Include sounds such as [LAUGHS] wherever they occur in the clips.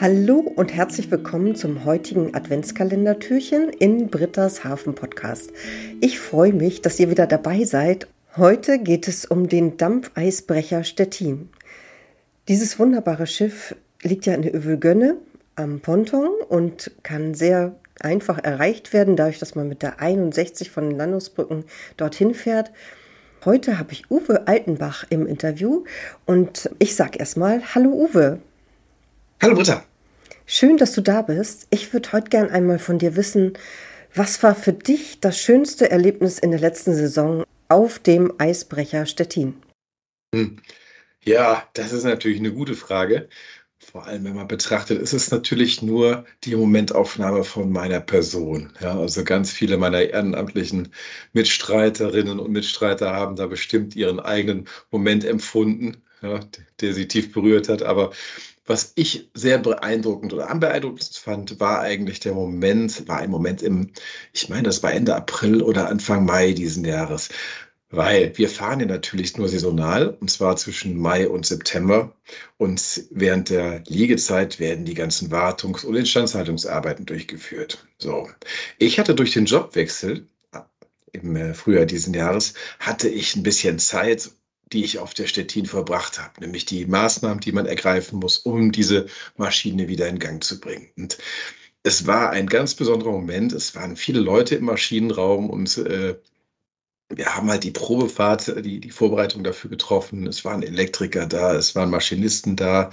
Hallo und herzlich willkommen zum heutigen Adventskalendertürchen in Britta's Hafen Podcast. Ich freue mich, dass ihr wieder dabei seid. Heute geht es um den Dampfeisbrecher Stettin. Dieses wunderbare Schiff liegt ja in der Övelgönne am Ponton und kann sehr einfach erreicht werden, dadurch, dass man mit der 61 von den Landungsbrücken dorthin fährt. Heute habe ich Uwe Altenbach im Interview und ich sage erstmal Hallo Uwe. Hallo Britta. Schön, dass du da bist. Ich würde heute gern einmal von dir wissen, was war für dich das schönste Erlebnis in der letzten Saison auf dem Eisbrecher Stettin? Hm. Ja, das ist natürlich eine gute Frage. Vor allem, wenn man betrachtet, ist es natürlich nur die Momentaufnahme von meiner Person. Ja, also ganz viele meiner ehrenamtlichen Mitstreiterinnen und Mitstreiter haben da bestimmt ihren eigenen Moment empfunden, ja, der sie tief berührt hat. Aber was ich sehr beeindruckend oder beeindruckend fand, war eigentlich der Moment, war ein Moment im, ich meine, das war Ende April oder Anfang Mai diesen Jahres. Weil wir fahren ja natürlich nur saisonal, und zwar zwischen Mai und September. Und während der Liegezeit werden die ganzen Wartungs- und Instandhaltungsarbeiten durchgeführt. So. Ich hatte durch den Jobwechsel im äh, Frühjahr diesen Jahres, hatte ich ein bisschen Zeit die ich auf der Stettin verbracht habe, nämlich die Maßnahmen, die man ergreifen muss, um diese Maschine wieder in Gang zu bringen. Und es war ein ganz besonderer Moment. Es waren viele Leute im Maschinenraum und äh, wir haben halt die Probefahrt, die, die Vorbereitung dafür getroffen. Es waren Elektriker da, es waren Maschinisten da.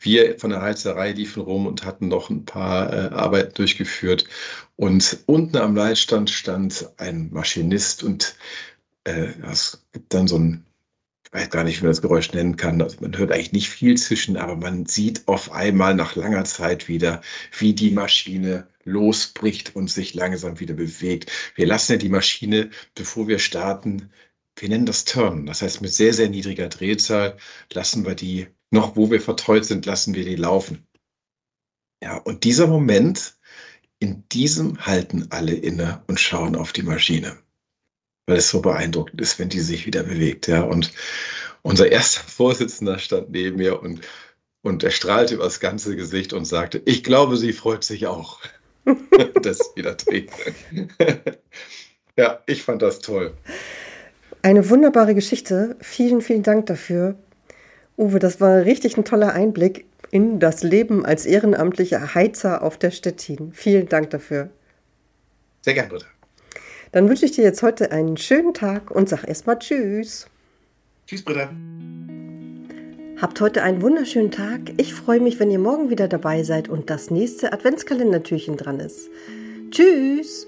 Wir von der Heizerei liefen rum und hatten noch ein paar äh, Arbeiten durchgeführt. Und unten am Leitstand stand ein Maschinist und äh, es gibt dann so ein ich weiß gar nicht, wie man das Geräusch nennen kann. Also man hört eigentlich nicht viel zwischen, aber man sieht auf einmal nach langer Zeit wieder, wie die Maschine losbricht und sich langsam wieder bewegt. Wir lassen ja die Maschine, bevor wir starten, wir nennen das Turn. Das heißt, mit sehr, sehr niedriger Drehzahl lassen wir die, noch wo wir verteut sind, lassen wir die laufen. Ja, und dieser Moment, in diesem halten alle inne und schauen auf die Maschine weil es so beeindruckend ist, wenn die sich wieder bewegt. Ja. Und unser erster Vorsitzender stand neben mir und, und er strahlte über das ganze Gesicht und sagte, ich glaube, sie freut sich auch, [LAUGHS] [LAUGHS] dass wieder trägt. [LAUGHS] ja, ich fand das toll. Eine wunderbare Geschichte. Vielen, vielen Dank dafür. Uwe, das war richtig ein toller Einblick in das Leben als ehrenamtlicher Heizer auf der Stettin. Vielen Dank dafür. Sehr gerne, Britta. Dann wünsche ich dir jetzt heute einen schönen Tag und sag erstmal Tschüss. Tschüss, Britta. Habt heute einen wunderschönen Tag. Ich freue mich, wenn ihr morgen wieder dabei seid und das nächste Adventskalendertürchen dran ist. Tschüss.